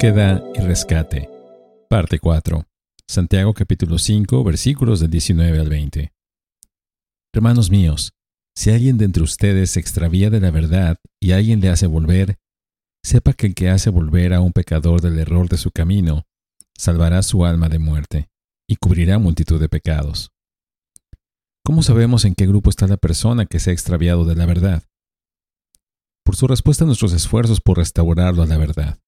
Búsqueda y rescate. Parte 4. Santiago capítulo 5 versículos del 19 al 20. Hermanos míos, si alguien de entre ustedes se extravía de la verdad y alguien le hace volver, sepa que el que hace volver a un pecador del error de su camino, salvará su alma de muerte y cubrirá multitud de pecados. ¿Cómo sabemos en qué grupo está la persona que se ha extraviado de la verdad? Por su respuesta a nuestros esfuerzos por restaurarlo a la verdad.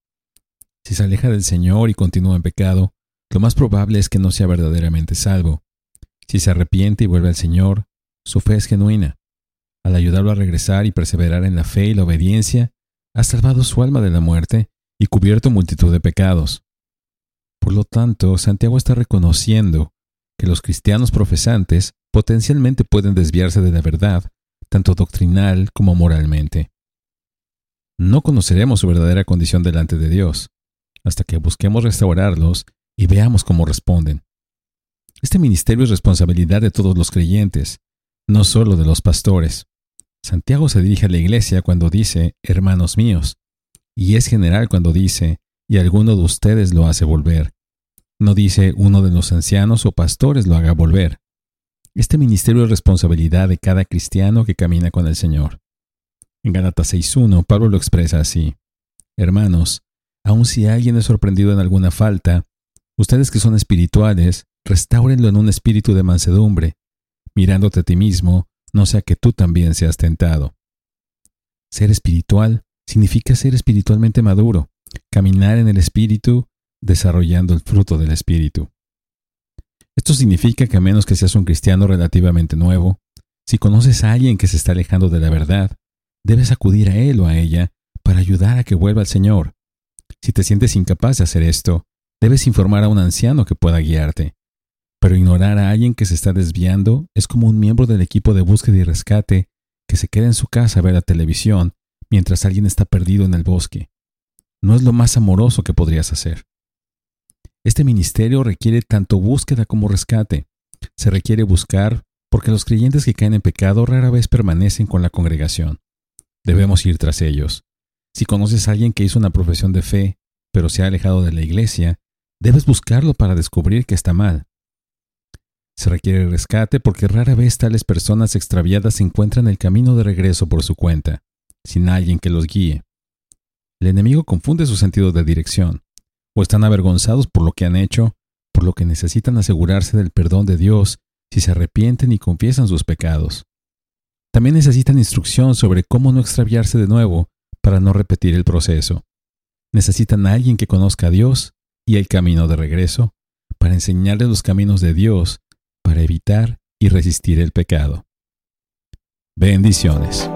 Si se aleja del Señor y continúa en pecado, lo más probable es que no sea verdaderamente salvo. Si se arrepiente y vuelve al Señor, su fe es genuina. Al ayudarlo a regresar y perseverar en la fe y la obediencia, ha salvado su alma de la muerte y cubierto multitud de pecados. Por lo tanto, Santiago está reconociendo que los cristianos profesantes potencialmente pueden desviarse de la verdad, tanto doctrinal como moralmente. No conoceremos su verdadera condición delante de Dios hasta que busquemos restaurarlos y veamos cómo responden. Este ministerio es responsabilidad de todos los creyentes, no solo de los pastores. Santiago se dirige a la iglesia cuando dice, hermanos míos, y es general cuando dice, y alguno de ustedes lo hace volver. No dice uno de los ancianos o pastores lo haga volver. Este ministerio es responsabilidad de cada cristiano que camina con el Señor. En Gálatas 6.1, Pablo lo expresa así. Hermanos, Aun si alguien es sorprendido en alguna falta, ustedes que son espirituales, restáurenlo en un espíritu de mansedumbre, mirándote a ti mismo, no sea que tú también seas tentado. Ser espiritual significa ser espiritualmente maduro, caminar en el espíritu, desarrollando el fruto del espíritu. Esto significa que a menos que seas un cristiano relativamente nuevo, si conoces a alguien que se está alejando de la verdad, debes acudir a él o a ella para ayudar a que vuelva al Señor, si te sientes incapaz de hacer esto, debes informar a un anciano que pueda guiarte. Pero ignorar a alguien que se está desviando es como un miembro del equipo de búsqueda y rescate que se queda en su casa a ver la televisión mientras alguien está perdido en el bosque. No es lo más amoroso que podrías hacer. Este ministerio requiere tanto búsqueda como rescate. Se requiere buscar porque los creyentes que caen en pecado rara vez permanecen con la congregación. Debemos ir tras ellos. Si conoces a alguien que hizo una profesión de fe, pero se ha alejado de la iglesia, debes buscarlo para descubrir que está mal. Se requiere rescate porque rara vez tales personas extraviadas encuentran el camino de regreso por su cuenta, sin alguien que los guíe. El enemigo confunde su sentido de dirección, o están avergonzados por lo que han hecho, por lo que necesitan asegurarse del perdón de Dios si se arrepienten y confiesan sus pecados. También necesitan instrucción sobre cómo no extraviarse de nuevo para no repetir el proceso. Necesitan a alguien que conozca a Dios y el camino de regreso para enseñarles los caminos de Dios para evitar y resistir el pecado. Bendiciones.